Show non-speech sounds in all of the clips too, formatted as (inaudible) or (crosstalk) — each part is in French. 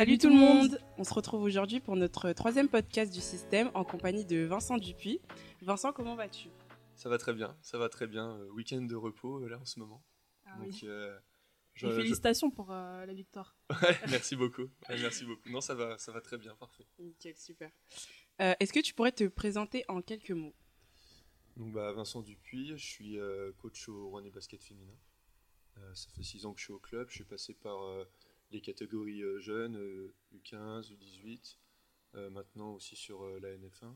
Salut tout le monde On se retrouve aujourd'hui pour notre troisième podcast du système en compagnie de Vincent Dupuis. Vincent, comment vas-tu? Ça va très bien, ça va très bien. Euh, week-end de repos euh, là en ce moment. Ah oui. Euh, félicitations pour la victoire. (laughs) Ouais, merci beaucoup. merci beaucoup. Non, ça va, ça va très bien, parfait. Nickel, super. Est-ce que tu pourrais te présenter en quelques mots? Donc, bah, Vincent Dupuis, je suis coach au Rouennais Basket Féminin. ça fait six ans que je suis au club. Je suis passé par les catégories euh, jeunes, U15, U18, maintenant aussi sur euh, la NF1.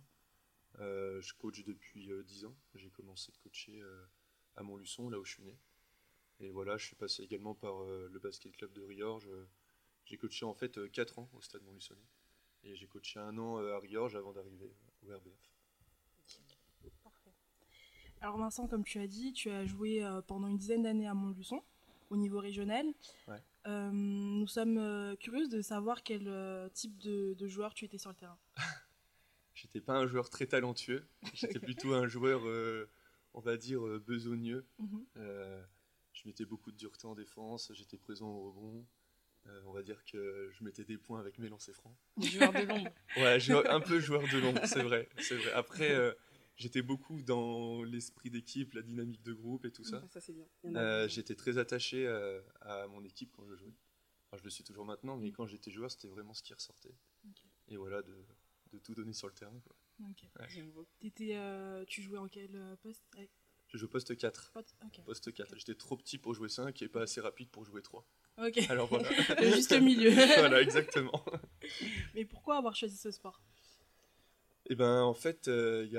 Euh, je coach depuis 10 ans. J'ai commencé de coacher à Montluçon, là où je suis né. Et voilà, je suis passé également par le basket club de Riorges. J'ai coaché en fait 4 ans au stade Montluçonnet. Et j'ai coaché un an à Riorges avant d'arriver au RBF. Alors Vincent, comme tu as dit, tu as joué pendant une dizaine d'années à Montluçon au niveau régional. Euh, nous sommes euh, curieux de savoir quel euh, type de, joueur tu étais sur le terrain. (laughs) J'étais pas un joueur très talentueux, j'étais (laughs) plutôt un joueur, on va dire, besogneux. Mhm. je mettais beaucoup de dureté en défense, j'étais présent au rebond. on va dire que je mettais des points avec mes lancers francs. Joueur de l'ombre. ouais, un peu joueur de l'ombre, c'est vrai, vrai. Après, j'étais beaucoup dans l'esprit d'équipe, la dynamique de groupe et tout ça. Euh, j'étais très attaché euh, à, mon équipe quand je jouais. Enfin, je le suis toujours maintenant, mais quand j'étais joueur, c'était vraiment ce qui ressortait. Et voilà, de, de, tout donner sur le terrain. Quoi. Euh, tu jouais en quel poste? Je joue poste 4. Poste 4. J'étais trop petit pour jouer 5 et pas assez rapide pour jouer 3. Ok. Alors voilà. (laughs) Juste au milieu. (laughs) voilà, exactement. Mais pourquoi avoir choisi ce sport? Eh ben, en fait, il euh, y,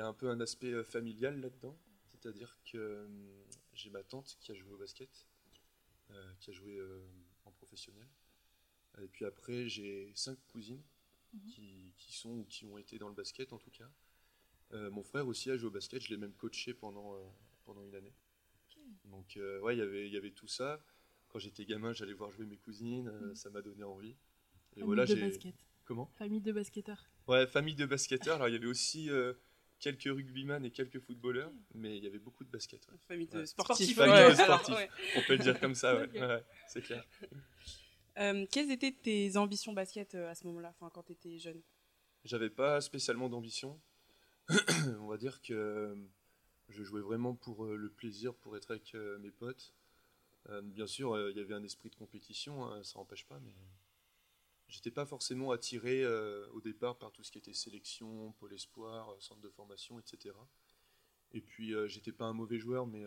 a, un peu un aspect euh, familial là-dedans. C'est-à-dire que euh, j'ai ma tante qui a joué au basket, qui a joué en professionnel. Et puis après, j'ai cinq cousines mhm. qui, sont ou qui ont été dans le basket en tout cas. mon frère aussi a joué au basket, je l'ai même coaché pendant, pendant une année. Donc, ouais, y il y avait tout ça. Quand j'étais gamin, j'allais voir jouer mes cousines, mhm. ça m'a donné envie. Et voilà, j'ai. basket. Comment? Famille de basketteurs. Ouais, famille de basketteurs. Alors, il y avait aussi euh, quelques rugbyman et quelques footballeurs, mais il y avait beaucoup de basket. Famille de sportifs. Famille de sportifs. On peut le dire comme ça, ouais. c'est clair. Euh, quelles étaient tes ambitions basket euh, à ce moment-là, enfin, quand tu étais jeune? J'avais pas spécialement d'ambition. (clears throat) On va dire que je jouais vraiment pour le plaisir, pour être avec mes potes. bien sûr, il y avait un esprit de compétition, hein, ça n'empêche pas, mais j'étais pas forcément attiré euh, au départ par tout ce qui était sélection, pôle espoir, euh, centre de formation, etc. Et puis euh, j'étais pas un mauvais joueur, mais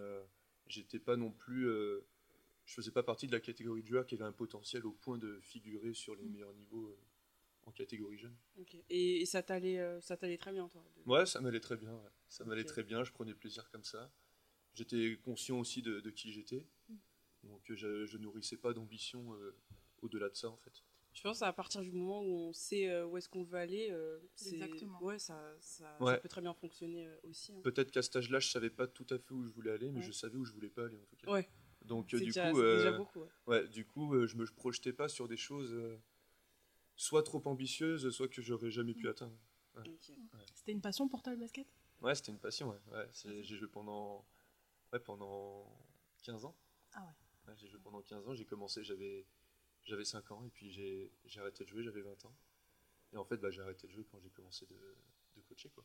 j'étais pas non plus, je faisais pas partie de la catégorie de joueurs qui avait un potentiel au point de figurer sur les meilleurs niveaux en catégorie jeune. Et, ça t'allait, ça t'allait très bien, toi Ouais, ça m'allait très bien. Ça m'allait très bien. Je prenais plaisir comme ça. J'étais conscient aussi de, qui j'étais, mm. donc je, je nourrissais pas d'ambition au-delà de ça en fait. Je pense à partir du moment où on sait euh, où est-ce qu'on veut aller, euh, Exactement. Ouais, ça, ça, peut très bien fonctionner euh, aussi. Hein. Peut-être qu'à cet âge-là, je savais pas tout à fait où je voulais aller, mais je savais où je voulais pas aller en tout cas. Ouais. Donc du coup, déjà beaucoup, ouais. du coup, je me projetais pas sur des choses soit trop ambitieuses, soit que j'aurais jamais pu atteindre. C'était une passion pour toi le basket? Ouais, c'était une passion. Ouais. J'ai joué pendant, ouais, pendant 15 ans. Ah ouais. j'ai joué pendant 15 ans. J'ai commencé, j'avais j'avais 5 ans et puis j'ai arrêté de jouer, j'avais 20 ans. Et en fait, bah, j'ai arrêté de jouer quand j'ai commencé de, de, coacher. Quoi.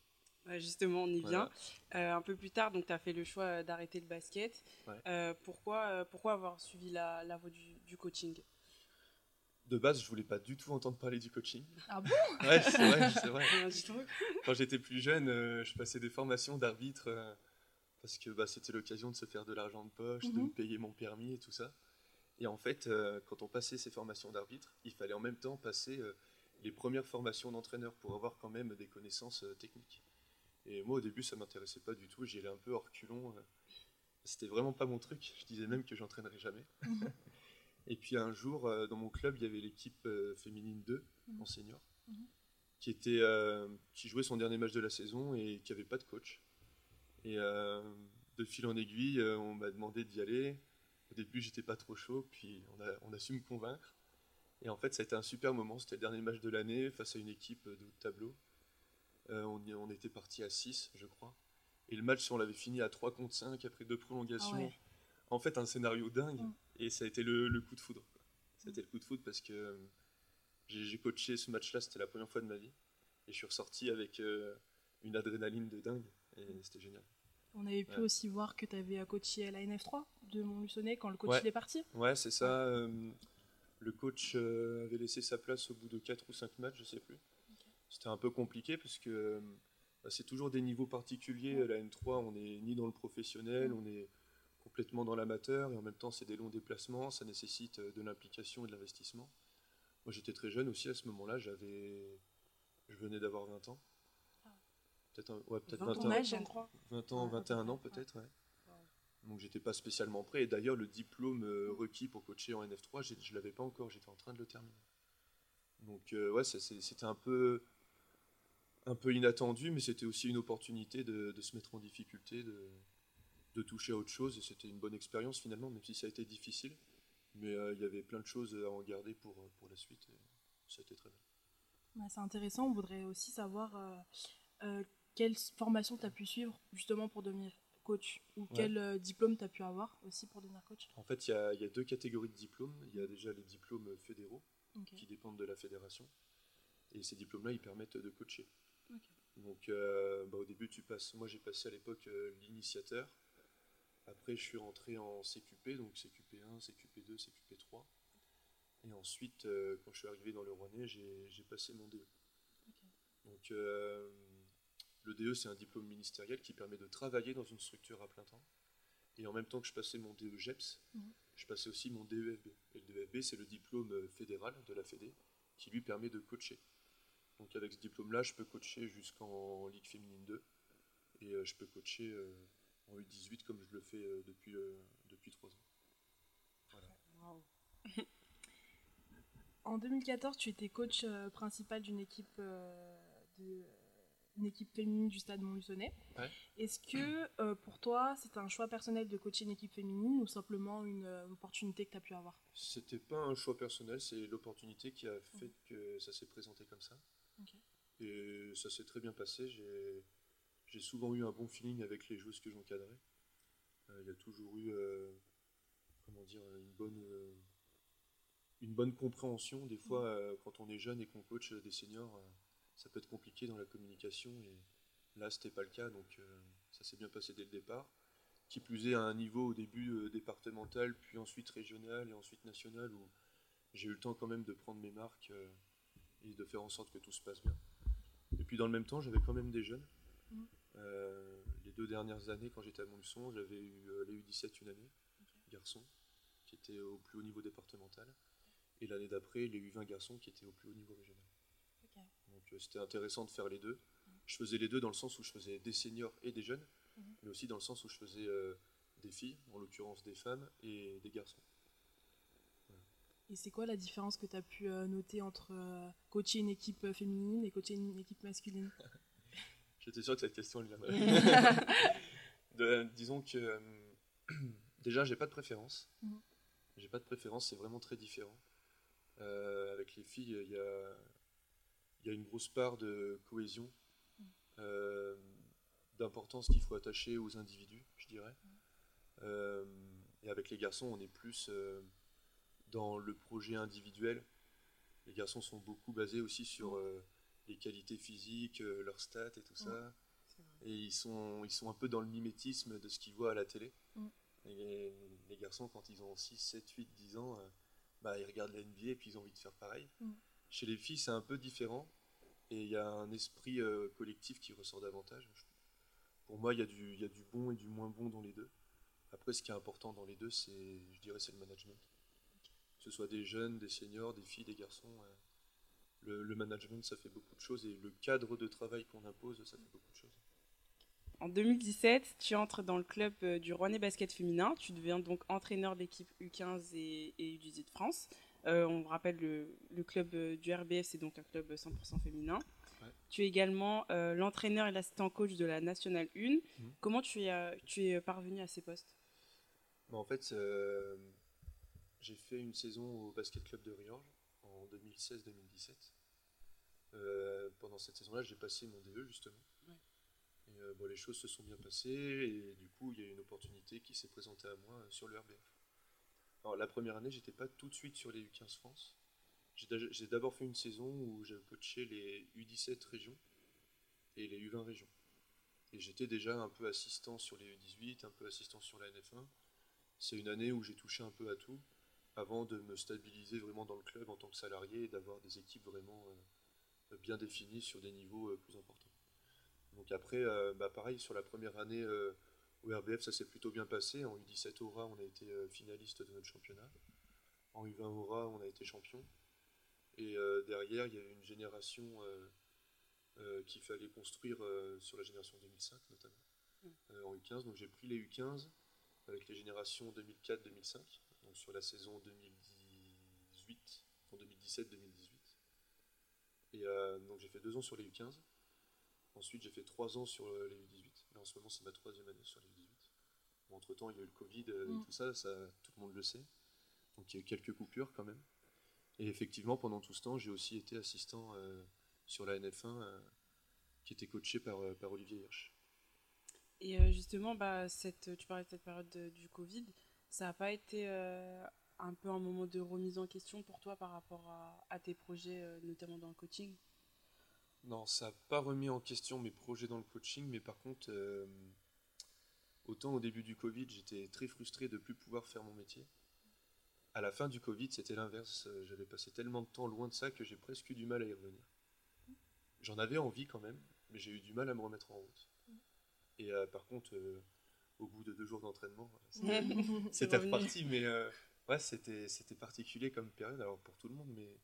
justement, on y vient. Euh, un peu plus tard, tu as fait le choix d'arrêter le basket. Euh, pourquoi, euh, pourquoi avoir suivi la, la voie du, du, coaching? De base, je voulais pas du tout entendre parler du coaching. Ah bon? (laughs) Ouais, c'est vrai. vrai. quand j'étais plus jeune, je passais des formations d'arbitre parce que bah, c'était l'occasion de se faire de l'argent de poche, de mhm. me payer mon permis et tout ça. Et en fait, euh, quand on passait ces formations d'arbitre, il fallait en même temps passer euh, les premières formations d'entraîneur pour avoir quand même des connaissances euh, techniques. Et moi, au début, ça m'intéressait pas du tout. J'y allais un peu hors culon. C'était vraiment pas mon truc. Je disais même que j'entraînerais jamais. (laughs) Et puis un jour, dans mon club, il y avait l'équipe féminine 2 mhm. en senior, mhm. qui était, qui jouait son dernier match de la saison et qui avait pas de coach. Et de fil en aiguille, on m'a demandé d'y aller. Au début, j'étais pas trop chaud, puis on a, on a su me convaincre. Et en fait, ça a été un super moment. C'était le dernier match de l'année face à une équipe de haut tableau. Euh, on, on, était parti à 6, je crois. Et le match, on l'avait fini à 3 contre 5 après deux prolongations. Ah en fait, un scénario dingue. Mm. Et ça a été le, coup de foudre. C'était le coup de foudre parce que j'ai coaché ce match-là, c'était la première fois de ma vie. Et je suis ressorti avec une adrénaline de dingue. Et c'était génial. On avait pu aussi voir que tu avais coaché à la NF3 de Montluçonnet quand le coach est parti. Ouais, c'est ça. le coach avait laissé sa place au bout de 4 ou 5 matchs, je sais plus. C'était un peu compliqué parce que bah, c'est toujours des niveaux particuliers. La N3, on n'est ni dans le professionnel, on est complètement dans l'amateur et en même temps c'est des longs déplacements, ça nécessite euh, de l'implication et de l'investissement. Moi j'étais très jeune aussi à ce moment-là, j'avais, je venais d'avoir 20 ans. Peut-être ouais, peut 20, 20, ans. 20 ans, 21 ans peut-être, ouais. Donc j'étais pas spécialement prêt. Et d'ailleurs le diplôme euh, requis pour coacher en NF3, je l'avais pas encore, j'étais en train de le terminer. Donc euh, ouais, c'était un peu un peu inattendu, mais c'était aussi une opportunité de, se mettre en difficulté, de, de toucher à autre chose. Et c'était une bonne expérience finalement, même si ça a été difficile. Mais euh, il y avait plein de choses à en garder pour, pour la suite. Et ça a été très bien. Bah, c'est intéressant. On voudrait aussi savoir euh, euh, quelle formation tu as pu suivre justement pour devenir coach? Ou quel diplôme tu as pu avoir aussi pour devenir coach? En fait, il y a, y a, deux catégories de diplômes. Il y a déjà les diplômes fédéraux qui dépendent de la fédération. Et ces diplômes-là, ils permettent de coacher. Donc euh, bah, au début, tu passes. Moi, j'ai passé à l'époque euh, l'initiateur. Après, je suis rentré en CQP, donc CQP1, CQP2, CQP3. Et ensuite, euh, quand je suis arrivé dans le Rouennais, j'ai passé mon DE. Donc le DE, c'est un diplôme ministériel qui permet de travailler dans une structure à plein temps. Et en même temps que je passais mon DE GEPS, mhm. je passais aussi mon DEFB. Et le DEFB, c'est le diplôme fédéral de la Fédé qui lui permet de coacher. Donc avec ce diplôme-là, je peux coacher jusqu'en Ligue féminine 2 et euh, je peux coacher euh, en U18 comme je le fais euh, depuis, depuis 3 ans. (laughs) en 2014, tu étais coach principal d'une équipe, de, une équipe féminine du stade Montluçonnet. Est-ce que pour toi, c'est un choix personnel de coacher une équipe féminine ou simplement une opportunité que tu as pu avoir? C'était pas un choix personnel, c'est l'opportunité qui a fait que ça s'est présenté comme ça. Et ça s'est très bien passé. J'ai souvent eu un bon feeling avec les joueuses que j'encadrais. Euh, il y a toujours eu euh, comment dire, une, bonne, euh, une bonne compréhension. Des fois, quand on est jeune et qu'on coach des seniors, ça peut être compliqué dans la communication. Et là, c'était pas le cas. Donc ça s'est bien passé dès le départ. Qui plus est à un niveau au début départemental, puis ensuite régional et ensuite national, où j'ai eu le temps quand même de prendre mes marques et de faire en sorte que tout se passe bien. Et puis dans le même temps, j'avais quand même des jeunes. Mm. Euh, les deux dernières années, quand j'étais à Montluçon, j'avais eu euh, les U17 une année, garçons, qui étaient au plus haut niveau départemental. Et l'année d'après, les U20 garçons, qui étaient au plus haut niveau régional. Euh, c'était intéressant de faire les deux. Mm. Je faisais les deux dans le sens où je faisais des seniors et des jeunes, mm-hmm. mais aussi dans le sens où je faisais des filles, en l'occurrence des femmes, et des garçons. Et c'est quoi la différence que tu as pu euh, noter entre euh, coacher une équipe euh, féminine et coacher une équipe masculine? (laughs) J'étais sûr que cette question elle viendrait. (laughs) disons que (clears throat) déjà j'ai pas de préférence. Mhm. J'ai pas de préférence, c'est vraiment très différent. avec les filles, il y a, y a, une grosse part de cohésion, mhm. d'importance qu'il faut attacher aux individus, je dirais. Mhm. et avec les garçons, on est plus dans le projet individuel. Les garçons sont beaucoup basés aussi sur euh, les qualités physiques, euh, leurs stats et tout ça. Et ils sont, ils sont un peu dans le mimétisme de ce qu'ils voient à la télé. Mm. Et les, garçons, quand ils ont 6, 7, 8, 10 ans, euh, bah, ils regardent la NBA et puis ils ont envie de faire pareil. Mm. Chez les filles, c'est un peu différent. Et il y a un esprit collectif qui ressort davantage. Pour moi, il y, a du, bon et du moins bon dans les deux. Après, ce qui est important dans les deux, c'est, je dirais, c'est le management ce soit des jeunes, des seniors, des filles, des garçons. Le, management, ça fait beaucoup de choses et le cadre de travail qu'on impose, ça fait beaucoup de choses. En 2017, tu entres dans le club euh, du Rouennais Basket Féminin. Tu deviens donc entraîneur d'équipe U15 et, U18 de France. Euh, on rappelle le, club euh, du RBF, c'est donc un club 100% féminin. Tu es également l'entraîneur et l'assistant coach de la Nationale 1. Mmh. Comment tu es, tu es parvenu à ces postes? Bah, En fait, j'ai fait une saison au Basket Club de Riorges en 2016-2017. Euh, pendant cette saison-là, j'ai passé mon DE justement. Et euh, bon, les choses se sont bien passées et du coup, il y a une opportunité qui s'est présentée à moi sur le RBF. La première année, j'étais pas tout de suite sur les U15 France. J'ai d'abord fait une saison où j'ai coaché les U17 régions et les U20 régions. Et j'étais déjà un peu assistant sur les U18, un peu assistant sur la NF1. C'est une année où j'ai touché un peu à tout avant de me stabiliser vraiment dans le club en tant que salarié et d'avoir des équipes vraiment euh, bien définies sur des niveaux euh, plus importants. Donc après, euh, bah pareil, sur la première année au RBF, ça s'est plutôt bien passé. En U17 Aura, on a été finaliste de notre championnat. En U20 Aura, on a été champion. Et derrière, il y a eu une génération qu'il fallait construire sur la génération 2005 notamment, mmh. en U15. Donc j'ai pris les U15 avec les générations 2004-2005 sur la saison 2018, en 2017-2018. Et euh, donc j'ai fait deux ans sur les U15. Ensuite j'ai fait trois ans sur euh, les U18. Là en ce moment c'est ma troisième année sur les U18. entre temps il y a eu le Covid euh, et mm. tout ça, ça, tout le monde le sait. Donc il y a eu quelques coupures quand même. Et effectivement pendant tout ce temps j'ai aussi été assistant sur la NF1 qui était coaché par, par Olivier Hirsch. Et justement, bah, cette, tu parlais de cette période du Covid. Ça n'a pas été euh, un peu un moment de remise en question pour toi par rapport à, tes projets, euh, notamment dans le coaching? Non, ça n'a pas remis en question mes projets dans le coaching, mais par contre, euh, autant au début du Covid, j'étais très frustré de ne plus pouvoir faire mon métier. À la fin du Covid, c'était l'inverse. J'avais passé tellement de temps loin de ça que j'ai presque eu du mal à y revenir. J'en avais envie quand même, mais j'ai eu du mal à me remettre en route. Et par contre, au bout de deux jours d'entraînement. (laughs) C'était reparti, mais euh, ouais, c'était particulier comme période, alors pour tout le monde, mais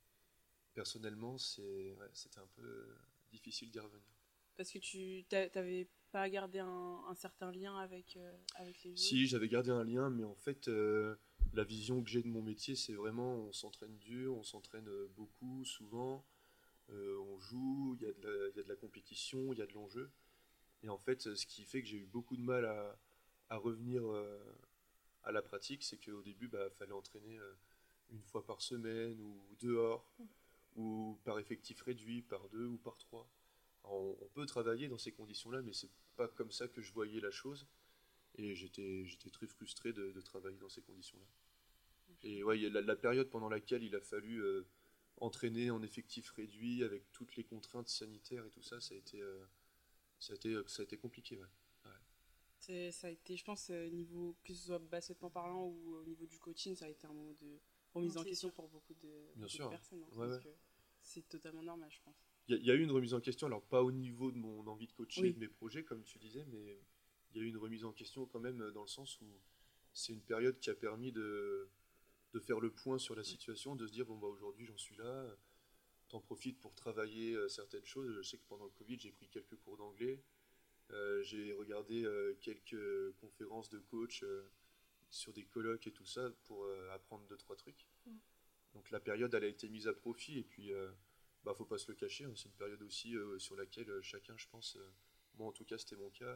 personnellement, c'était un peu difficile d'y revenir. Parce que tu n'avais pas gardé un, un, certain lien avec, euh, avec les joueurs Si, j'avais gardé un lien, mais en fait, euh, la vision que j'ai de mon métier, c'est vraiment on s'entraîne dur, on s'entraîne beaucoup, souvent, on joue, il y, y, a de la compétition, il y a de l'enjeu. Et en fait, ce qui fait que j'ai eu beaucoup de mal à, à revenir euh, à la pratique, c'est qu'au début, il bah, fallait entraîner euh, une fois par semaine ou dehors, ou par effectif réduit, par deux ou par trois. on, peut travailler dans ces conditions-là, mais c'est pas comme ça que je voyais la chose. Et j'étais, j'étais très frustré de, travailler dans ces conditions-là. Et ouais, la, la, période pendant laquelle il a fallu euh, entraîner en effectif réduit avec toutes les contraintes sanitaires et tout ça, ça a été, ça a été, ça a été compliqué. Ouais ça a été, je pense, euh, niveau, que ce soit basketball parlant ou au niveau du coaching, ça a été un moment de remise en question pour beaucoup de, personnes. Hein, c'est totalement normal, je pense. Il y, a eu une remise en question, alors pas au niveau de mon envie de coacher, de mes projets, comme tu disais, mais il y a eu une remise en question quand même dans le sens où c'est une période qui a permis de, de faire le point sur la situation, de se dire, bon, bah aujourd'hui j'en suis là, t'en profites pour travailler euh, certaines choses. Je sais que pendant le Covid, j'ai pris quelques cours d'anglais. Euh, j'ai regardé euh, quelques conférences de coach euh, sur des colloques et tout ça pour apprendre deux trois trucs. Mm. Donc la période elle a été mise à profit et puis bah faut pas se le cacher, hein, c'est une période aussi sur laquelle chacun je pense, moi en tout cas c'était mon cas,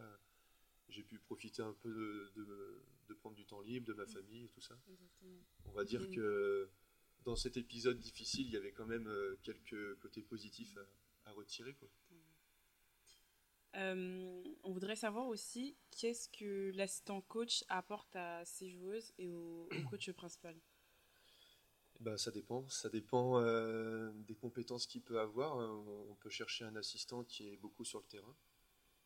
j'ai pu profiter un peu de, de, prendre du temps libre, de ma mm. famille et tout ça. On va dire que dans cet épisode difficile, il y avait quand même quelques côtés positifs à, retirer. Quoi. Euh, on voudrait savoir aussi qu'est-ce que l'assistant coach apporte à ses joueuses et au, coach (clears throat) principal? Ben, ça dépend. Ça dépend euh, des compétences qu'il peut avoir. On peut chercher un assistant qui est beaucoup sur le terrain,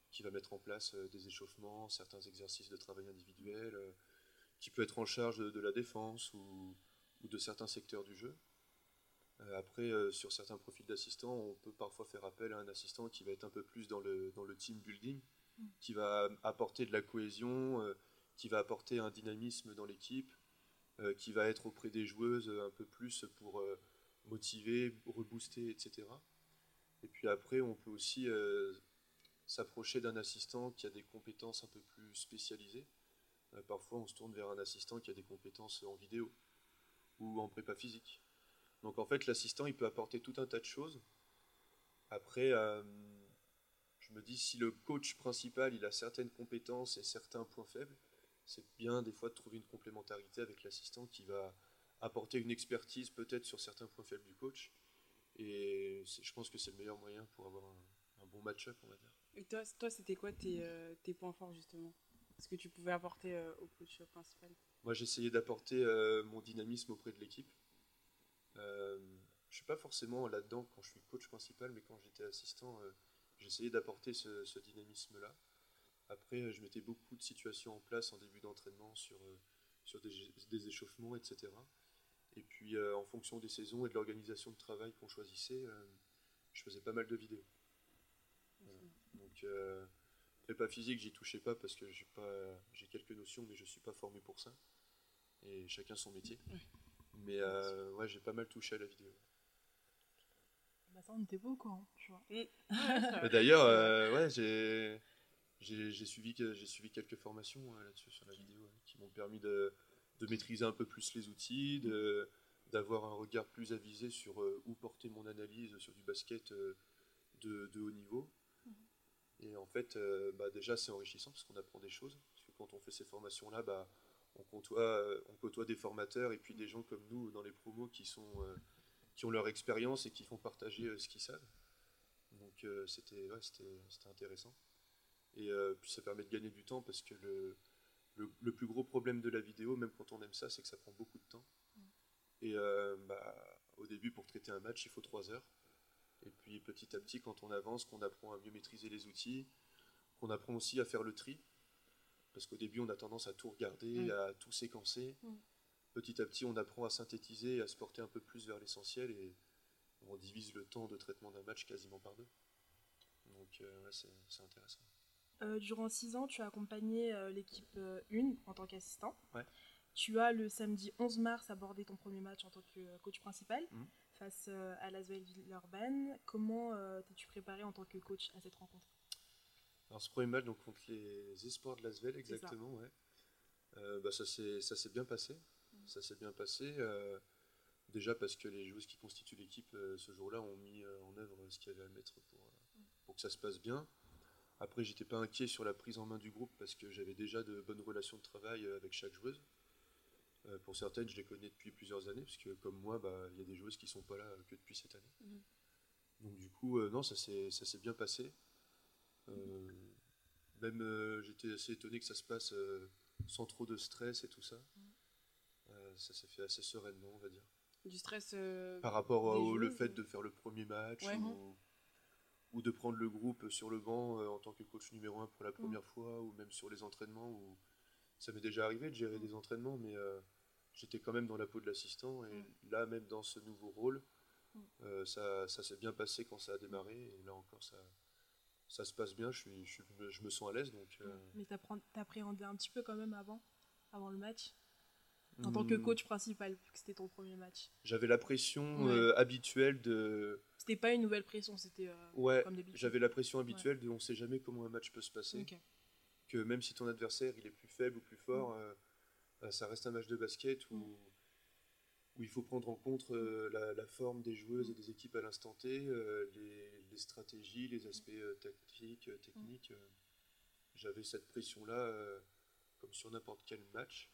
qui va mettre en place euh, des échauffements, certains exercices de travail individuel, qui peut être en charge de, la défense ou, de certains secteurs du jeu. Euh, après, euh, sur certains profils d'assistants, on peut parfois faire appel à un assistant qui va être un peu plus dans le, dans le team building, mm. qui va apporter de la cohésion, euh, qui va apporter un dynamisme dans l'équipe, qui va être auprès des joueuses un peu plus pour motiver, rebooster, etc. Et puis après, on peut aussi s'approcher d'un assistant qui a des compétences un peu plus spécialisées. parfois, on se tourne vers un assistant qui a des compétences en vidéo ou en prépa physique. Donc en fait, l'assistant, il peut apporter tout un tas de choses. Après, euh, je me dis, si le coach principal, il a certaines compétences et certains points faibles, c'est bien des fois de trouver une complémentarité avec l'assistant qui va apporter une expertise peut-être sur certains points faibles du coach. Et je pense que c'est le meilleur moyen pour avoir un, bon match-up, on va dire. Et toi, toi c'était quoi tes, euh, tes, points forts justement Ce que tu pouvais apporter euh, au coach principal? Moi, j'essayais d'apporter mon dynamisme auprès de l'équipe. Euh, je suis pas forcément là-dedans quand je suis coach principal, mais quand j'étais assistant, j'essayais d'apporter ce, dynamisme-là. Après, je mettais beaucoup de situations en place en début d'entraînement sur, sur des, échauffements, etc. Et puis, en fonction des saisons et de l'organisation de travail qu'on choisissait, je faisais pas mal de vidéos. Donc, prépa physique, j'y touchais pas parce que j'ai quelques notions, mais je suis pas formé pour ça. Et chacun son métier. Mais euh, ouais, j'ai pas mal touché à la vidéo. Bah ça, on était beau quoi, tu vois. D'ailleurs, euh, ouais, j'ai, j'ai, suivi, j'ai suivi quelques formations euh, là-dessus sur la vidéo qui m'ont permis de, de, maîtriser un peu plus les outils, de, d'avoir un regard plus avisé sur où porter mon analyse sur du basket de, de haut niveau. Et en fait, euh, bah, déjà, c'est enrichissant parce qu'on apprend des choses. Parce que quand on fait ces formations-là, bah, on, côtoie, euh, on côtoie des formateurs et puis des gens comme nous dans les promos qui, sont, euh, qui ont leur expérience et qui font partager ce qu'ils savent. Donc c'était c'était intéressant. Et puis ça permet de gagner du temps parce que le, le, plus gros problème de la vidéo, même quand on aime ça, c'est que ça prend beaucoup de temps. Mm. Et bah, au début, pour traiter un match, il faut 3 heures. Et puis petit à petit, quand on avance, qu'on apprend à mieux maîtriser les outils, qu'on apprend aussi à faire le tri, parce qu'au début, on a tendance à tout regarder, mm. à tout séquencer. Mm. Petit à petit, on apprend à synthétiser à se porter un peu plus vers l'essentiel et on divise le temps de traitement d'un match quasiment par deux. Donc, euh, c'est intéressant. Euh, durant six ans, tu as accompagné euh, l'équipe 1 en tant qu'assistant. Tu as le samedi 11 mars abordé ton premier match en tant que coach principal. Mm face à Lasvel Villeurbanne. Comment t'es-tu préparé en tant que coach à cette rencontre? Alors ce premier match donc, contre les Espoirs de Lasvel, exactement, ouais. Euh, bah, ça s'est bien passé. Mm. Ça s'est bien passé. déjà parce que les joueuses qui constituent l'équipe ce jour-là ont mis en œuvre ce qu'il y avait à mettre pour, mm. pour que ça se passe bien. Après, j'étais pas inquiet sur la prise en main du groupe parce que j'avais déjà de bonnes relations de travail avec chaque joueuse. Euh, pour certaines, je les connais depuis plusieurs années, parce que comme moi, bah, il y a des joueuses qui sont pas là que depuis cette année. Mhm. Donc du coup, euh, non, ça s'est bien passé. Euh, même j'étais assez étonné que ça se passe sans trop de stress et tout ça. Mhm. ça s'est fait assez sereinement, on va dire. Du stress Par rapport au le fait de faire le premier match ou, de prendre le groupe sur le banc en tant que coach numéro un pour la mhm. première fois, ou même sur les entraînements où ça m'est déjà arrivé de gérer des entraînements, mais euh, j'étais quand même dans la peau de l'assistant. Et mm. là, même dans ce nouveau rôle, mm. euh, ça, ça s'est bien passé quand ça a démarré. Et là encore, ça, ça se passe bien. Je, suis, je, me sens à l'aise. Donc, euh. Mais t'appréhendais un petit peu quand même avant, avant le match en tant que hmm. coach principal, vu que c'était ton premier match J'avais la pression habituelle de. C'était pas une nouvelle pression, c'était ouais, J'avais la pression habituelle de on sait jamais comment un match peut se passer que même si ton adversaire il est plus faible ou plus fort, mm. euh, euh, ça reste un match de basket où, mm. Où il faut prendre en compte euh, la, forme des joueuses et des équipes à l'instant T, les, stratégies, les aspects tactiques, techniques. J'avais cette pression-là comme sur n'importe quel match.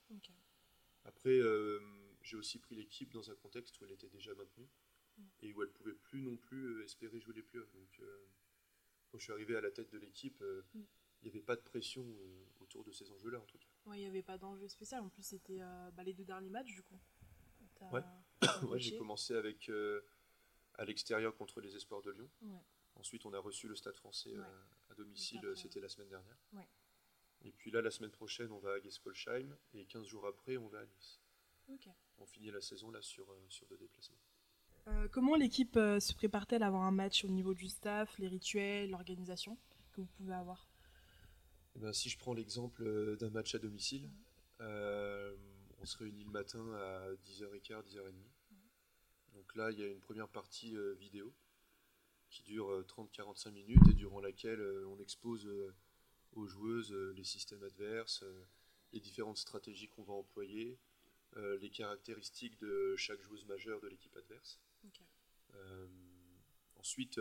Après, j'ai aussi pris l'équipe dans un contexte où elle était déjà maintenue mm. et où elle pouvait plus non plus espérer jouer les playoffs. Donc, quand je suis arrivé à la tête de l'équipe, il n'y avait pas de pression euh, autour de ces enjeux-là, en tout cas. il n'y avait pas d'enjeu spécial. En plus, c'était euh, bah, les deux derniers matchs, du coup. (coughs) Ouais, j'ai commencé avec euh, à l'extérieur contre les Espoirs de Lyon. Ensuite, on a reçu le Stade français à domicile, c'était la semaine dernière. Et puis là, la semaine prochaine, on va à Gespolsheim. Et 15 jours après, on va à Nice. On finit la saison là sur, sur deux déplacements. comment l'équipe se prépare-t-elle à avoir un match au niveau du staff, les rituels, l'organisation que vous pouvez avoir? Eh ben, si je prends l'exemple euh, d'un match à domicile, euh, on se réunit le matin à 10h15, 10h30. Donc là, il y a une première partie euh, vidéo qui dure 30-45 minutes et durant laquelle on expose aux joueuses les systèmes adverses, les différentes stratégies qu'on va employer, les caractéristiques de chaque joueuse majeure de l'équipe adverse. ensuite,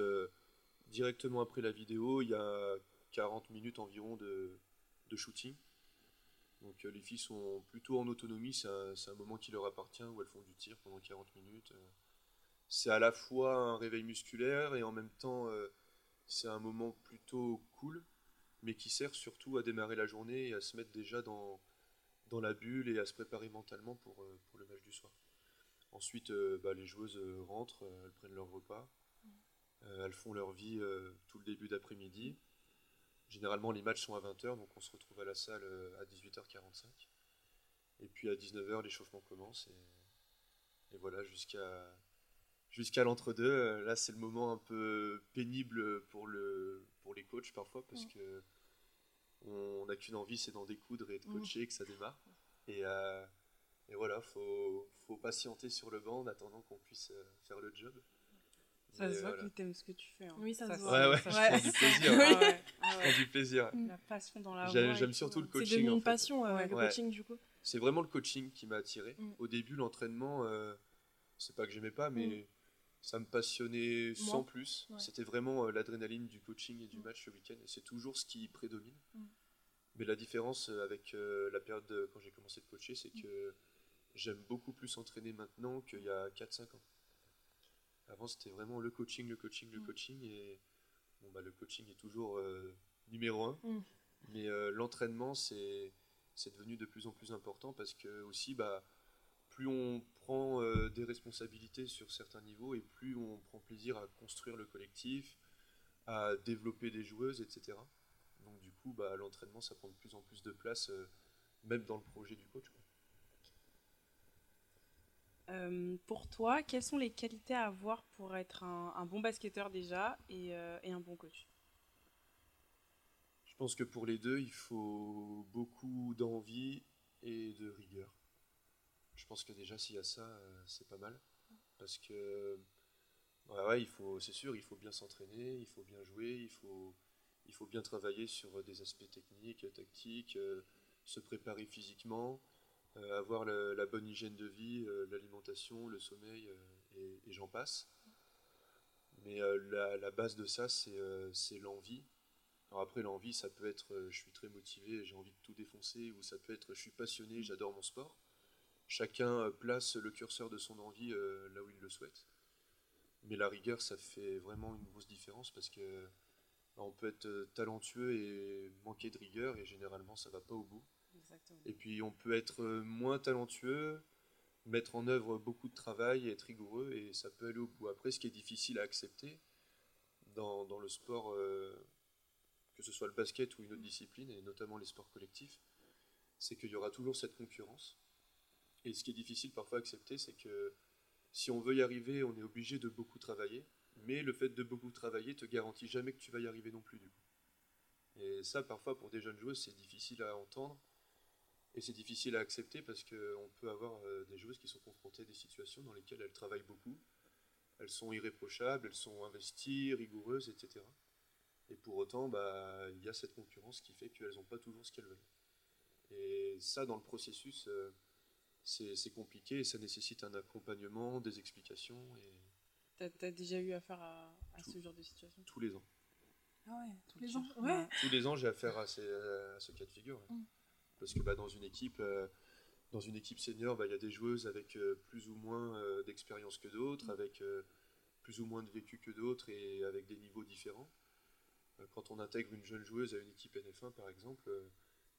directement après la vidéo, il y a 40 minutes environ de, shooting. Donc euh, les filles sont plutôt en autonomie, c'est un, moment qui leur appartient où elles font du tir pendant 40 minutes. Euh. C'est à la fois un réveil musculaire et en même temps euh, c'est un moment plutôt cool, mais qui sert surtout à démarrer la journée et à se mettre déjà dans, dans la bulle et à se préparer mentalement pour, pour le match du soir. Ensuite, bah, les joueuses rentrent, elles prennent leur repas, elles font leur vie tout le début d'après-midi. Généralement, les matchs sont à 20h, donc on se retrouve à la salle à 18h45. Et puis à 19h, l'échauffement commence. Et, voilà, jusqu'à jusqu'à l'entre-deux. Là, c'est le moment un peu pénible pour, le, pour les coachs parfois, parce que on n'a qu'une envie, c'est d'en découdre et de coacher, que ça démarre. Et, euh, et voilà, faut, faut patienter sur le banc en attendant qu'on puisse euh, faire le job. Ça se voit que tu aimes ce que tu fais. Hein. Oui, ça, se voit. (laughs) Ouais, ouais, je prends du plaisir. ouais. Je prends du plaisir. La passion dans la J'aime surtout le coaching. C'est devenu une passion, euh, le coaching, du coup. C'est vraiment le coaching qui m'a attiré. Mm. Au début, l'entraînement, euh, c'est pas que j'aimais pas, mais mm. ça me passionnait sans plus. C'était vraiment l'adrénaline du coaching et du mm. match le week-end. Et c'est toujours ce qui prédomine. Mais la différence euh, avec euh, la période quand j'ai commencé de coacher, c'est que j'aime beaucoup plus entraîner maintenant qu'il y a 4-5 ans. Avant, c'était vraiment le coaching, le coaching, le mm. coaching. Et bon, bah, le coaching est toujours euh, numéro un. Mm. Mais l'entraînement, c'est, devenu de plus en plus important parce que aussi, bah, plus on prend des responsabilités sur certains niveaux et plus on prend plaisir à construire le collectif, à développer des joueuses, etc. Donc du coup, bah, l'entraînement, ça prend de plus en plus de place, euh, même dans le projet du coach. Euh, pour toi, quelles sont les qualités à avoir pour être un, bon basketteur déjà euh, et, un bon coach? Je pense que pour les deux, il faut beaucoup d'envie et de rigueur. Je pense que déjà s'il y a ça, c'est pas mal. Parce que ouais, il faut, c'est sûr, il faut bien s'entraîner, il faut bien jouer, il faut, il faut bien travailler sur euh, des aspects techniques, euh, tactiques, euh, se préparer physiquement, avoir la, bonne hygiène de vie, l'alimentation, le sommeil, et, j'en passe. Mais la, base de ça, c'est l'envie. Après, l'envie, ça peut être je suis très motivé, j'ai envie de tout défoncer, ou ça peut être je suis passionné, j'adore mon sport. Chacun place le curseur de son envie là où il le souhaite. Mais la rigueur, ça fait vraiment une grosse différence parce que on peut être euh, talentueux et manquer de rigueur et généralement ça va pas au bout. Et puis on peut être euh, moins talentueux, mettre en œuvre beaucoup de travail être rigoureux et ça peut aller au bout. Après, ce qui est difficile à accepter dans, le sport, euh, que ce soit le basket ou une autre discipline, et notamment les sports collectifs, c'est qu'il y aura toujours cette concurrence. Et ce qui est difficile parfois à accepter, c'est que si on veut y arriver, on est obligé de beaucoup travailler mais le fait de beaucoup travailler te garantit jamais que tu vas y arriver non plus du coup. Et ça, parfois, pour des jeunes joueuses, c'est difficile à entendre et c'est difficile à accepter parce qu'on peut avoir euh, des joueuses qui sont confrontées à des situations dans lesquelles elles travaillent beaucoup, elles sont irréprochables, elles sont investies, rigoureuses, etc. Et pour autant, bah, il y a cette concurrence qui fait qu'elles n'ont pas toujours ce qu'elles veulent. Et ça, dans le processus, euh, c'est compliqué et ça nécessite un accompagnement, des explications. Et T'as as déjà eu affaire à, ce genre de situation? Tous les ans. Ah ouais, tous les ans ouais. Tous les ans, j'ai affaire à, ce cas de figure. Mm. Parce que bah, dans une équipe, euh, dans une équipe senior, bah, il y a des joueuses avec euh, plus ou moins euh, d'expérience que d'autres, mm. avec plus ou moins de vécu que d'autres et avec des niveaux différents. quand on intègre une jeune joueuse à une équipe NF1, par exemple,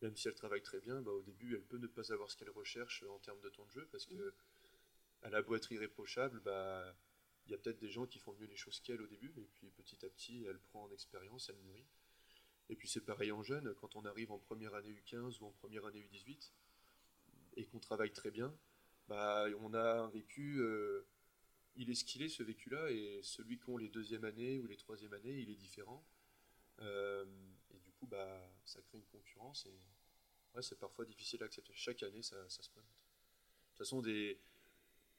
même si elle travaille très bien, bah, au début, elle peut ne pas avoir ce qu'elle recherche en termes de temps de jeu, parce que mm. elle a beau être irréprochable, bah, il y a peut-être des gens qui font mieux les choses qu'elle au début, et puis petit à petit, elle prend en expérience, elle mûrit. Et puis c'est pareil en jeune, quand on arrive en première année U15 ou en première année U18, et qu'on travaille très bien, bah, on a un vécu, euh, il est ce qu'il est ce vécu-là, et celui qu'ont les deuxième années ou les troisième années, il est différent. Euh, et du coup, bah, ça crée une concurrence, et ouais, c'est parfois difficile à accepter. Chaque année, ça, ça se présente. De toute façon, des,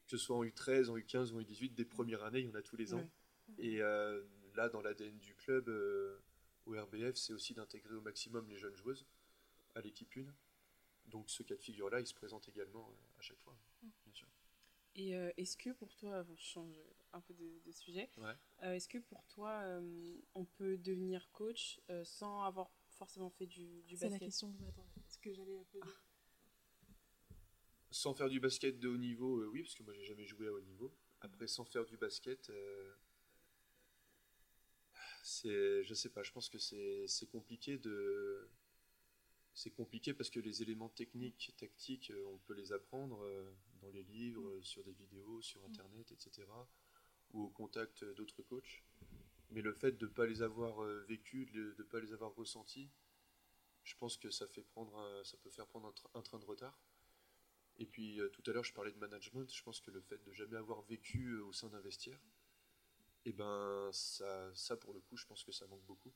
que ce soit en U13, en U15 ou en U18, des premières années, il y en a tous les ans. Et euh, là, dans l'ADN du club, au RBF, c'est aussi d'intégrer au maximum les jeunes joueuses à l'équipe 1. Donc ce cas de figure-là, il se présente également euh, à chaque fois, bien sûr. Et est-ce que pour toi, je change un peu de, sujet, est-ce que pour toi, on peut devenir coach sans avoir forcément fait du, du basket C'est la question que j'allais poser. Ah. Sans faire du basket de haut niveau, euh, oui, parce que moi j'ai jamais joué à haut niveau. Après, sans faire du basket, euh, c'est, je sais pas, je pense que c'est, compliqué de. C'est compliqué parce que les éléments techniques, tactiques, euh, on peut les apprendre. dans les livres, mm. sur des vidéos, sur Internet, etc. ou au contact d'autres coachs. Mais le fait de ne pas les avoir vécus, de ne pas les avoir ressentis, je pense que ça, fait prendre ça peut faire prendre un, train de retard. Et puis tout à l'heure, je parlais de management. Je pense que le fait de jamais avoir vécu au sein d'un vestiaire, et eh ben ça, ça, pour le coup, je pense que ça manque beaucoup.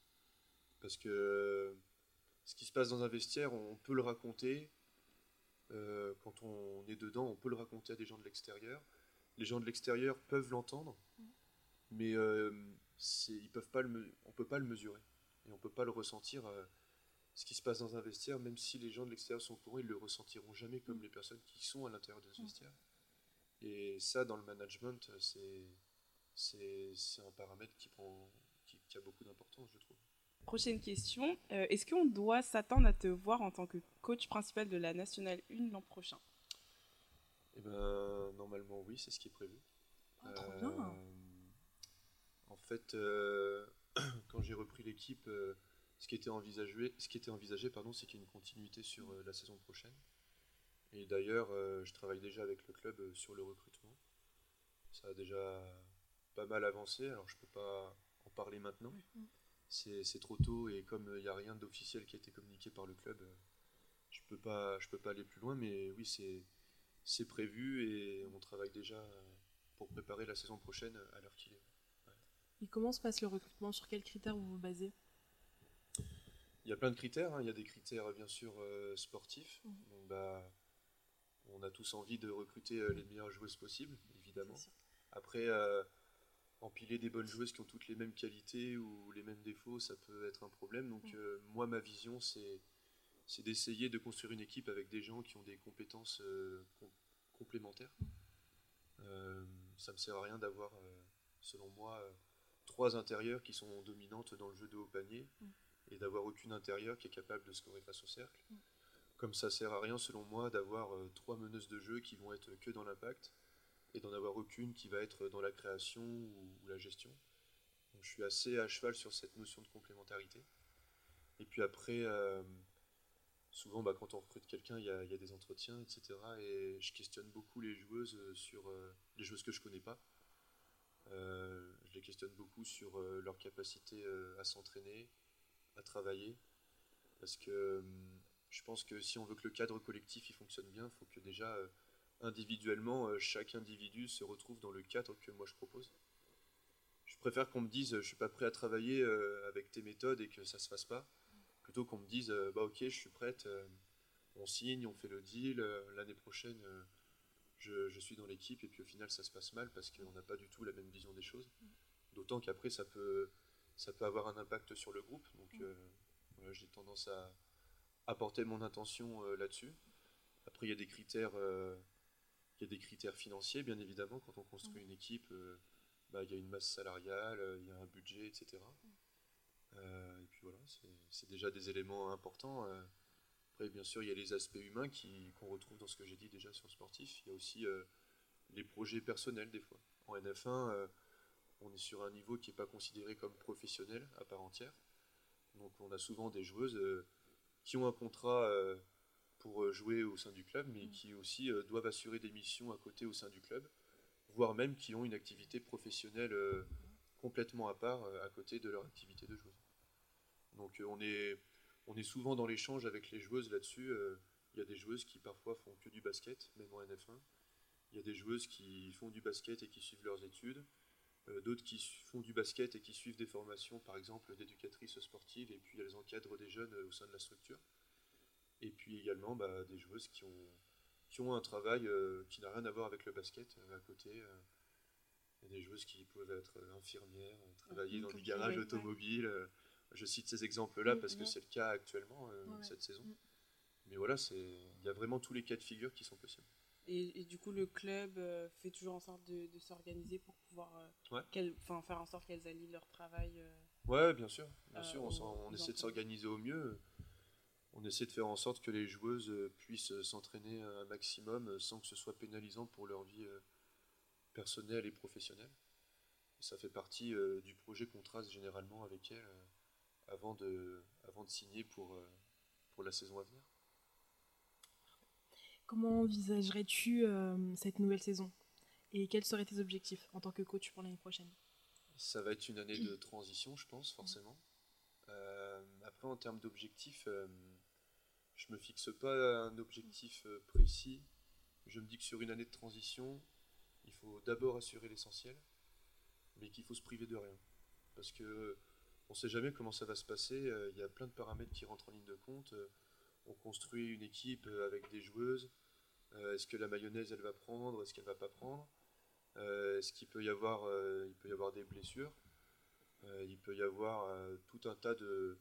Parce que ce qui se passe dans un vestiaire, on peut le raconter. Euh, quand on est dedans, on peut le raconter à des gens de l'extérieur. Les gens de l'extérieur peuvent l'entendre, mm. mais euh, ils peuvent pas le, on ne peut pas le mesurer. Et on ne peut pas le ressentir. Euh, ce qui se passe dans un vestiaire, même si les gens de l'extérieur sont pour eux, ils le ressentiront jamais comme mm. les personnes qui sont à l'intérieur de ce mm. vestiaire. Et ça, dans le management, c'est c'est un paramètre qui, prend, qui, a beaucoup d'importance, je trouve. Prochaine question. Euh, est-ce qu'on doit s'attendre à te voir en tant que coach principal de la Nationale 1 l'an prochain? Eh ben, normalement, oui, c'est ce qui est prévu. Ah, trop bien. Euh, en fait, euh, (clears throat) quand j'ai repris l'équipe, ce qui était envisagé, ce qui était envisagé pardon, c'est qu'il y ait une continuité sur la saison prochaine. Et d'ailleurs, je travaille déjà avec le club sur le recrutement. Ça a déjà pas mal avancé, alors je peux pas en parler maintenant. Mm. C'est trop tôt et comme il n'y a rien d'officiel qui a été communiqué par le club, je peux pas, je peux pas aller plus loin, mais oui, c'est prévu et on travaille déjà pour préparer la saison prochaine à l'heure qu'il est. Et comment se passe le recrutement? Sur quels critères vous vous basez? Il y a plein de critères. Hein. Il y a des critères bien sûr euh, sportifs. Mm. bah, on a tous envie de recruter euh, les meilleures joueuses possibles, évidemment. Après, euh, empiler des bonnes joueuses qui ont toutes les mêmes qualités ou les mêmes défauts, ça peut être un problème. Donc euh, moi, ma vision, c'est c'est d'essayer de construire une équipe avec des gens qui ont des compétences euh, complémentaires. Euh, ça ne me sert à rien d'avoir, selon moi, trois intérieurs qui sont dominantes dans le jeu de haut panier et d'avoir aucune intérieure qui est capable de scorer face au cercle. Mm. Comme ça sert à rien, selon moi, d'avoir trois meneuses de jeu qui vont être que dans l'impact et d'en avoir aucune qui va être dans la création ou, la gestion. Donc, je suis assez à cheval sur cette notion de complémentarité. Et puis après, euh, souvent bah, quand on recrute quelqu'un, il y, a des entretiens, etc. Et je questionne beaucoup les joueuses sur euh, les joueuses que je connais pas. Euh, je les questionne beaucoup sur leur capacité à s'entraîner, à travailler. Parce que je pense que si on veut que le cadre collectif il fonctionne bien, il faut que déjà individuellement, euh, chaque individu se retrouve dans le cadre que moi je propose. Je préfère qu'on me dise je suis pas prêt à travailler euh, avec tes méthodes et que ça se fasse pas, plutôt qu'on me dise euh, bah ok je suis prête, on signe, on fait le deal, l'année prochaine je, suis dans l'équipe et puis au final ça se passe mal parce qu'on n'a pas du tout la même vision des choses. D'autant qu'après ça peut, ça peut avoir un impact sur le groupe. Donc j'ai tendance à apporter mon intention là-dessus. Après il y a des critères il y a des critères financiers, bien évidemment, quand on construit une équipe, euh, bah, il y a une masse salariale, euh, il y a un budget, etc. Euh, et puis voilà, c'est déjà des éléments importants. Après, bien sûr, il y a les aspects humains qu'on retrouve dans ce que j'ai dit déjà sur le sportif. Il y a aussi les projets personnels, des fois. En NF1, on est sur un niveau qui n'est pas considéré comme professionnel à part entière. Donc, on a souvent des joueuses qui ont un contrat pour euh, jouer au sein du club, mais mm. qui aussi euh, doivent assurer des missions à côté au sein du club, voire même qui ont une activité professionnelle euh, complètement à part à côté de leur activité de joueuse. Donc on est, on est souvent dans l'échange avec les joueuses là-dessus. Il y a des joueuses qui parfois font que du basket, même en NF1. Il y a des joueuses qui font du basket et qui suivent leurs études. D'autres qui font du basket et qui suivent des formations, par exemple d'éducatrices sportives, et puis elles encadrent des jeunes au sein de la structure. Et puis également bah, des joueuses qui ont, qui ont un travail euh, qui n'a rien à voir avec le basket euh, à côté. Euh. Il y a des joueuses qui peuvent être infirmières, travailler dans du garage automobile. Je cite ces exemples-là parce que c'est le cas actuellement cette saison. Mm. Mais voilà, il y a vraiment tous les cas de figure qui sont possibles. Et, du coup, le club fait toujours en sorte de, s'organiser pour pouvoir faire en sorte qu'elles allient leur travail. ouais, bien sûr. Bien sûr, on, on essaie de s'organiser au mieux on essaie de faire en sorte que les joueuses euh, puissent euh, s'entraîner un maximum euh, sans que ce soit pénalisant pour leur vie personnelle et professionnelle. ça fait partie du projet qu'on trace généralement avec elles avant, de, avant de signer pour, pour la saison à venir. Comment envisagerais-tu cette nouvelle saison? Et quels seraient tes objectifs en tant que coach pour l'année prochaine? Ça va être une année de transition, je pense, forcément. après, en termes d'objectifs, je me fixe pas un objectif précis. Je me dis que sur une année de transition, il faut d'abord assurer l'essentiel, mais qu'il faut se priver de rien. Parce que on ne sait jamais comment ça va se passer. Euh, il y a plein de paramètres qui rentrent en ligne de compte. Euh, on construit une équipe euh, avec des joueuses. Est-ce que la mayonnaise elle va prendre? Est-ce qu'elle va pas prendre? Est-ce qu'il peut y avoir, il peut y avoir des blessures? Il peut y avoir tout un tas de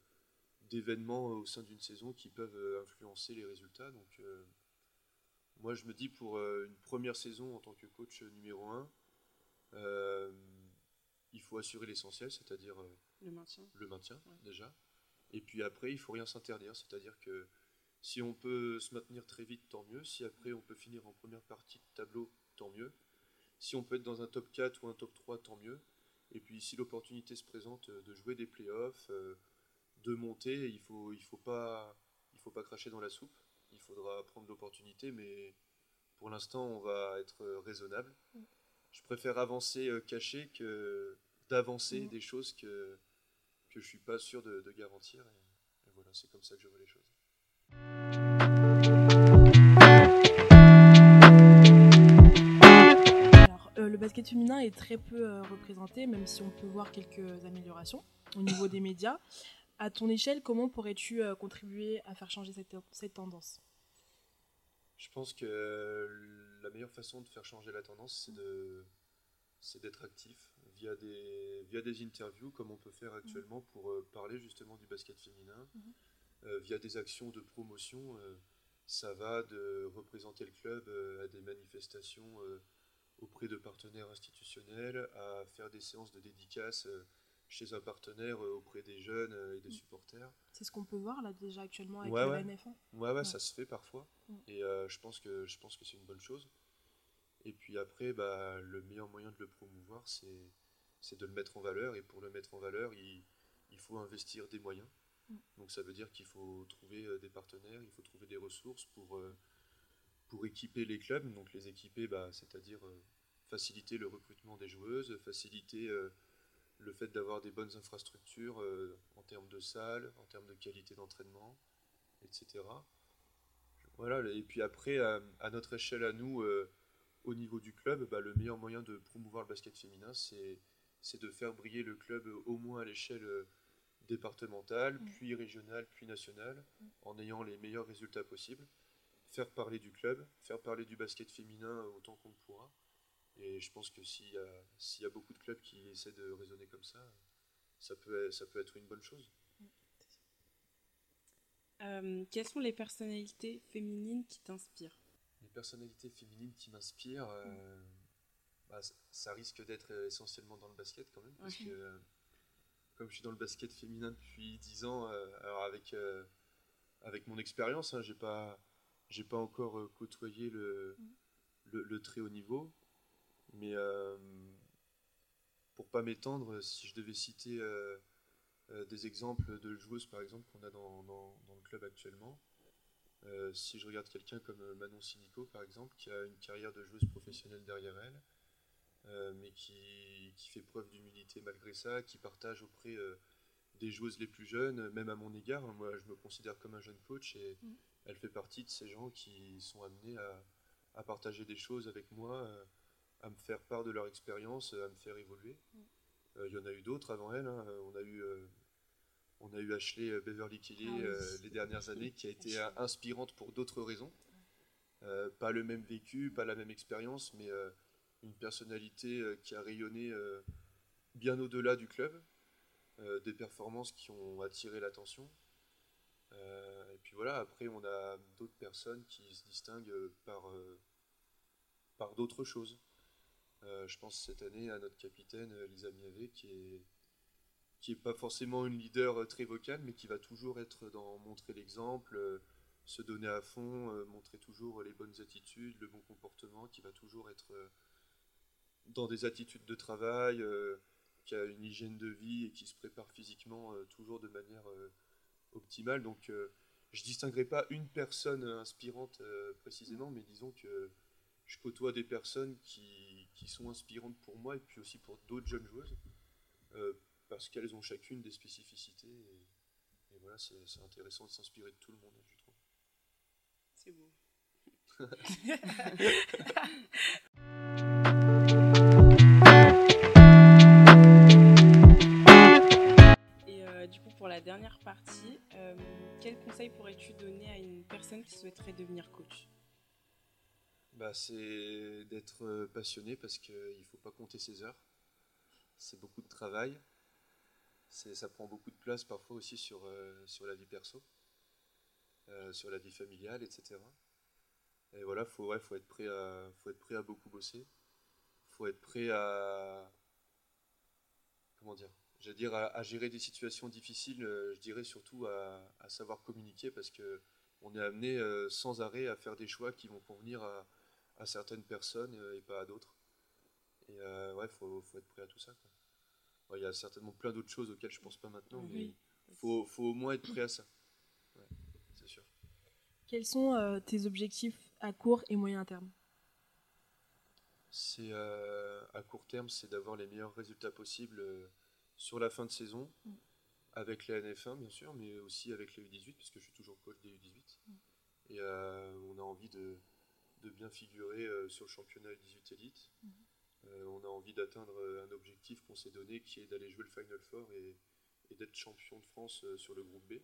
d'événements au sein d'une saison qui peuvent influencer les résultats. Donc moi je me dis pour une première saison en tant que coach numéro 1, il faut assurer l'essentiel, c'est-à-dire euh, le maintien, le maintien déjà. Et puis après, il faut rien s'interdire, c'est-à-dire que si on peut se maintenir très vite, tant mieux. Si après on peut finir en première partie de tableau, tant mieux. Si on peut être dans un top 4 ou un top 3, tant mieux. Et puis si l'opportunité se présente euh, de jouer des playoffs, euh, de monter, il faut, il faut pas, il faut pas cracher dans la soupe. Il faudra prendre l'opportunité, mais pour l'instant, on va être raisonnable je préfère avancer euh, caché que d'avancer mm. des choses que, que je suis pas sûr de, garantir. Et, voilà, c'est comme ça que je vois les choses. Alors, euh, le basket féminin est très peu euh, représenté, même si on peut voir quelques améliorations au niveau des médias. À ton échelle, comment pourrais-tu contribuer à faire changer cette, cette tendance? Je pense que la meilleure façon de faire changer la tendance, c'est de c'est d'être actif via des, via des interviews comme on peut faire actuellement mhm. pour euh, parler justement du basket féminin, mhm. euh, via des actions de promotion. Euh, ça va de représenter le club à des manifestations auprès de partenaires institutionnels, à faire des séances de dédicaces chez un partenaire auprès des jeunes et des mhm. supporters. C'est ce qu'on peut voir là déjà actuellement avec ouais, ouais. Ouais, ouais, ça se fait parfois. Et je pense que je pense que c'est une bonne chose. Et puis après, bah, le meilleur moyen de le promouvoir, c'est de le mettre en valeur. Et pour le mettre en valeur, il, il faut investir des moyens. Mm. Donc ça veut dire qu'il faut trouver euh, des partenaires, il faut trouver des ressources pour, euh, pour équiper les clubs. Donc les équiper, bah, c'est-à-dire euh, faciliter le recrutement des joueuses, faciliter le fait d'avoir des bonnes infrastructures en termes de salles, en termes de qualité d'entraînement, etc. Voilà, et puis après, à, notre échelle à nous, au niveau du club, bah, le meilleur moyen de promouvoir le basket féminin, c'est de faire briller le club au moins à l'échelle euh, départementale, mm. puis régionale, puis nationale, mm. en ayant les meilleurs résultats possibles. Faire parler du club, faire parler du basket féminin autant qu'on pourra. Et je pense que s'il y, a beaucoup de clubs qui essaient de raisonner comme ça, ça peut, ça peut être une bonne chose. Mm. Euh, quelles sont les personnalités féminines qui t'inspirent? Personnalités féminines qui m'inspirent, euh, bah, ça risque d'être essentiellement dans le basket quand même, parce que euh, comme je suis dans le basket féminin depuis 10 ans, euh, alors avec, avec mon expérience, hein, j'ai pas, j'ai pas encore côtoyé le, le, le, très haut niveau, mais pour pas m'étendre, si je devais citer des exemples de joueuses par exemple qu'on a dans, dans, dans, le club actuellement, euh, si je regarde quelqu'un comme euh, Manon Sinico, par exemple, qui a une carrière de joueuse professionnelle derrière elle, euh, mais qui, qui, fait preuve d'humilité malgré ça, qui partage auprès des joueuses les plus jeunes, même à mon égard. Hein, moi, je me considère comme un jeune coach et mm. elle fait partie de ces gens qui sont amenés à, à partager des choses avec moi, à me faire part de leur expérience, à me faire évoluer. Mm. Il y en a eu d'autres avant elle. Hein. On a eu on a eu Ashley euh, Beverly Kelly ah euh, les dernières années qui a été inspirante pour d'autres raisons. Euh, pas le même vécu, pas la même expérience, mais une personnalité qui a rayonné bien au-delà du club, des performances qui ont attiré l'attention. et puis voilà, après on a d'autres personnes qui se distinguent par, par d'autres choses. Je pense cette année à notre capitaine Lisa Miavé qui est qui n'est pas forcément une leader euh, très vocale, mais qui va toujours être dans montrer l'exemple, euh, se donner à fond, euh, montrer toujours les bonnes attitudes, le bon comportement, qui va toujours être dans des attitudes de travail, qui a une hygiène de vie et qui se prépare physiquement toujours de manière optimale. Donc je distinguerai pas une personne inspirante précisément, mais disons que je côtoie des personnes qui, qui, sont inspirantes pour moi et puis aussi pour d'autres jeunes joueuses, parce qu'elles ont chacune des spécificités. Et, et voilà, c'est intéressant de s'inspirer de tout le monde, je trouve. C'est beau. (laughs) Et euh, du coup, pour la dernière partie, euh, quel conseil pourrais-tu donner à une personne qui souhaiterait devenir coach? Bah, C'est d'être passionné parce qu'il ne faut pas compter ses heures. C'est beaucoup de travail. Ça prend beaucoup de place parfois aussi sur, euh, sur la vie perso, sur la vie familiale, etc. Et voilà, faut, ouais, faut, être prêt à, faut être prêt à beaucoup bosser. faut être prêt à. Comment dire J'allais dire à, gérer des situations difficiles, euh, je dirais surtout à, savoir communiquer parce que on est amené euh, sans arrêt à faire des choix qui vont convenir à, certaines personnes euh, et pas à d'autres. Et ouais, faut, faut, être prêt à tout ça. Il y a certainement plein d'autres choses auxquelles je pense pas maintenant, mais il faut, faut, au moins être prêt à ça. c'est sûr. Quels sont tes objectifs à court et moyen terme? C'est euh, à court terme, c'est d'avoir les meilleurs résultats possibles euh, sur la fin de saison, mm. avec la NF1 bien sûr, mais aussi avec les U18, puisque je suis toujours coach des U18. Mm. Et euh, on a envie de, bien figurer sur le championnat U18 Elite. Mm. on a envie d'atteindre un objectif qu'on s'est donné, qui est d'aller jouer le Final Four et d'être champion de France sur le groupe B.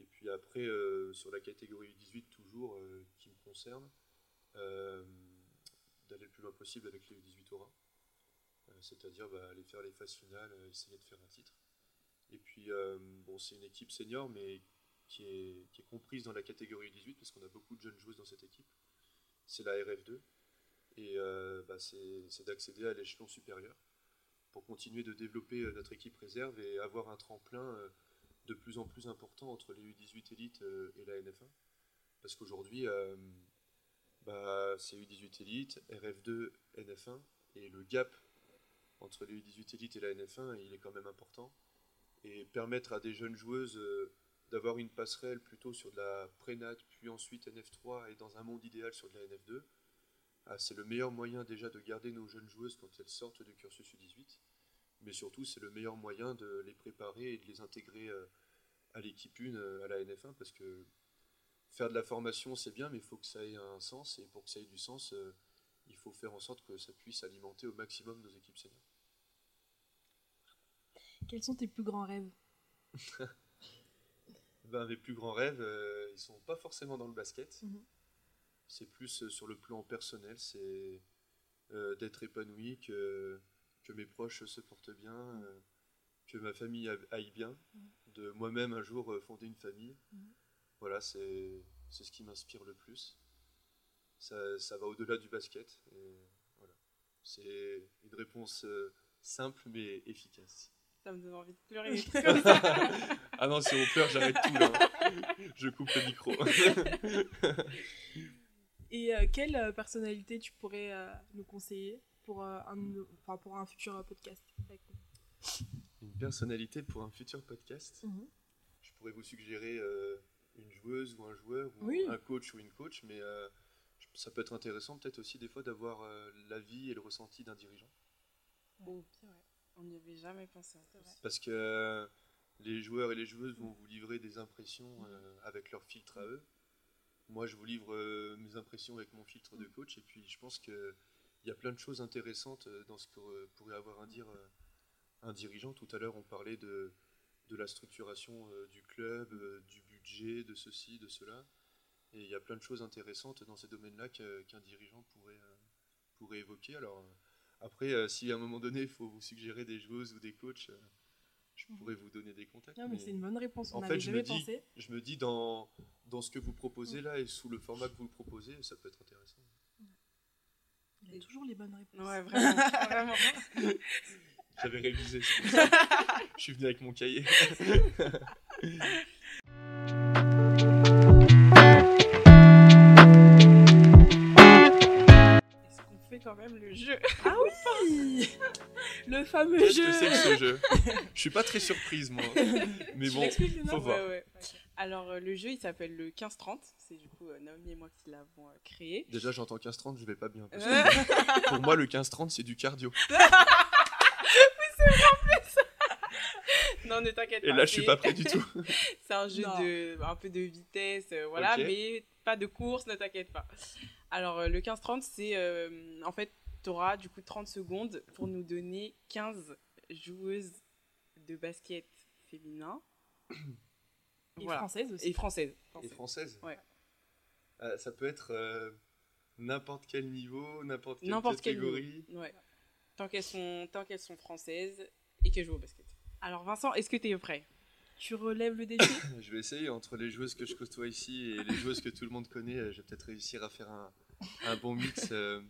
Et puis après, euh, sur la catégorie 18 toujours, euh, qui me concerne, euh, d'aller le plus loin possible avec les 18 Aura. C'est-à-dire bah, aller faire les phases finales, essayer de faire un titre. Et puis, bon, c'est une équipe senior, mais qui est, qui est, comprise dans la catégorie 18, parce qu'on a beaucoup de jeunes joueuses dans cette équipe. C'est la RF2. Et bah, c'est d'accéder à l'échelon supérieur pour continuer de développer notre équipe réserve et avoir un tremplin de plus en plus important entre les U18 élites euh, et la NF1. Parce qu'aujourd'hui, euh, bah, c'est U18 élite, RF2, NF1, et le gap entre les U18 élites et la NF1, il est quand même important. Et permettre à des jeunes joueuses euh, d'avoir une passerelle plutôt sur de la prénat, puis ensuite NF3 et dans un monde idéal sur de la NF2, ah, c'est le meilleur moyen déjà de garder nos jeunes joueuses quand elles sortent du cursus U18 mais surtout c'est le meilleur moyen de les préparer et de les intégrer euh, à l'équipe 1, euh, à la NF1, parce que faire de la formation c'est bien, mais il faut que ça ait un sens, et pour que ça ait du sens, euh, il faut faire en sorte que ça puisse alimenter au maximum nos équipes seniors. Quels sont tes plus grands rêves? (laughs) ben, Mes plus grands rêves, ils sont pas forcément dans le basket. Mhm. C'est plus sur le plan personnel, c'est d'être épanoui, que que mes proches se portent bien, mm. euh, que ma famille aille bien, mm. de moi-même un jour euh, fonder une famille. Voilà, c'est ce qui m'inspire le plus. Ça, ça va au-delà du basket. voilà. C'est une réponse euh, simple mais efficace. Ça me donne envie de pleurer. (laughs) ah non, si on pleure, j'arrête tout là. Je coupe le micro. (laughs) Et quelle personnalité tu pourrais nous conseiller pour, euh, un, enfin, pour un futur podcast? Une personnalité pour un futur podcast? Mhm. Je pourrais vous suggérer euh, une joueuse ou un joueur, ou un coach ou une coach, mais euh, ça peut être intéressant peut-être aussi des fois d'avoir l'avis et le ressenti d'un dirigeant. Oh, On n'y avait jamais pensé. Parce que les joueurs et les joueuses vont vous livrer des impressions avec leur filtre à eux. Moi, je vous livre mes impressions avec mon filtre de coach, et puis je pense que il y a plein de choses intéressantes euh, dans ce que euh, pourrait avoir à dire euh, un dirigeant. Tout à l'heure, on parlait de, de la structuration du club, du budget, de ceci, de cela. Et il y a plein de choses intéressantes dans ces domaines-là qu'un dirigeant pourrait, pourrait évoquer. Alors, après, si à un moment donné, il faut vous suggérer des joueuses ou des coachs, je mhm. pourrais vous donner des contacts. Non, mais, c'est une bonne réponse. en fait, je me, dis, je me dis, dans, dans ce que vous proposez là et sous le format que vous le proposez, ça peut être intéressant. Il y a toujours les bonnes réponses. Ouais, vraiment. J'avais révisé. (laughs) Je suis venu avec mon cahier. (laughs) quand même le jeu. Ah oui (laughs) Le fameux Qu'est-ce jeu que c'est que ce jeu (laughs) Je suis pas très surprise, moi. Mais Tu bon, faut voir. Ouais, ouais. Alors, euh, le jeu, il s'appelle le 15-30. C'est du coup euh, Naomi et moi qui l'avons euh, créé. Déjà, j'entends 15-30, je vais pas bien. parce que (laughs) pour moi, le 15-30, c'est du cardio. non, ne t'inquiète Et pas. là, je suis c'est- pas prêt du tout. C'est un jeu Non. de un peu de vitesse, euh, voilà, Ok. mais pas de course, ne t'inquiète pas. Alors euh, le 15-30, c'est euh, en fait, tu auras du coup 30 secondes pour nous donner 15 joueuses de basket féminin. Et française aussi. Et françaises. Et française Ouais. Euh, Ça peut être euh, n'importe quel niveau, n'importe quelle N'importe quel niveau. catégorie. Ouais. Tant qu'elles sont, tant qu'elles sont françaises et qu'elles jouent au basket. Alors Vincent, est-ce que tu es prêt? Tu relèves le défi (coughs) Je vais essayer entre les joueuses que je côtoie ici et les joueuses que tout le monde connaît. euh, Je vais peut-être réussir à faire un, un bon mix euh,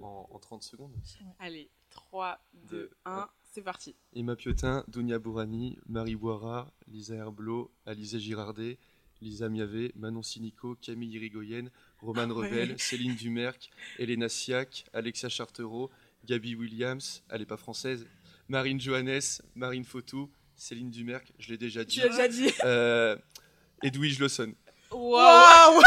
en, en 30 secondes. Allez, 3, 2, Deux, 1, un. c'est parti. Emma Piotin, Dounia Bourani, Marie Boira, Lisa Herblot, Alizé Girardet, Lisa Miavé, Manon Sinico, Camille Irigoyen, Romane Ouais. Rebel, Céline Dumerc, Elena Siak, Alexia Chartereau, Gabi Williams, elle est pas française, Marine Johannes, Marine Fautou, Céline Dumerc, je l'ai déjà dit, Tu l'as déjà dit. euh, Edwige Lawson. Waouh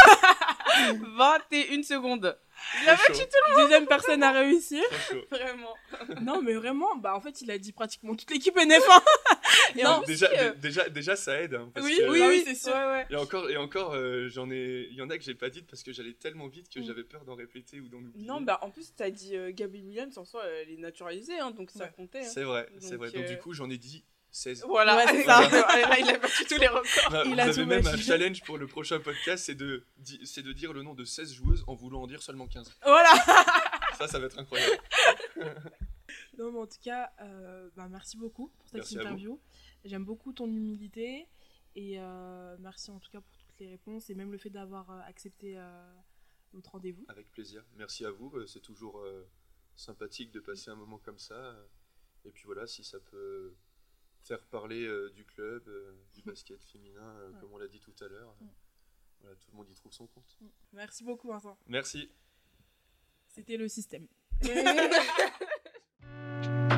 21 (laughs) secondes. Il a Trop battu chaud, Deuxième personne à réussir. trop chaud. Vraiment. Non, mais vraiment, bah en fait, il a dit pratiquement toute l'équipe NF1. (laughs) Et (laughs) Non, déjà, euh, dé- déjà, déjà, ça aide. hein, parce oui, que- oui, Bah oui, oui, c'est sûr. Ouais, ouais. Et encore, et encore euh, j'en ai, il y en a que j'ai pas dites parce que j'allais tellement vite que Mm. j'avais peur d'en répéter ou d'en oublier. Non, bah en plus, t'as dit euh, Gabi Williams, en soi, elle est naturalisée, hein, donc ça Ouais. comptait. hein. C'est vrai, c'est vrai. Donc euh, du coup, j'en ai dit 16. Voilà, Ouais, c'est ça. ça. Là, il a battu tous les records. Non, Il vous a avez même un challenge pour le prochain podcast, c'est de, di- c'est de dire le nom de 16 joueuses en voulant en dire seulement 15. Voilà. (laughs) Ça, ça va être incroyable. (laughs) Non, mais en tout cas, euh, bah, merci beaucoup pour cette Merci interview. J'aime beaucoup ton humilité et euh, merci en tout cas pour toutes les réponses et même le fait d'avoir euh, accepté euh, notre rendez-vous. Avec plaisir. Merci à vous. C'est toujours euh, sympathique de passer un moment comme ça. Et puis voilà, si ça peut faire parler euh, du club, euh, du (laughs) basket féminin, euh, Ouais. comme on l'a dit tout à l'heure, Mm. voilà, tout le monde y trouve son compte. Merci beaucoup, Vincent. Merci. C'était le système. (laughs)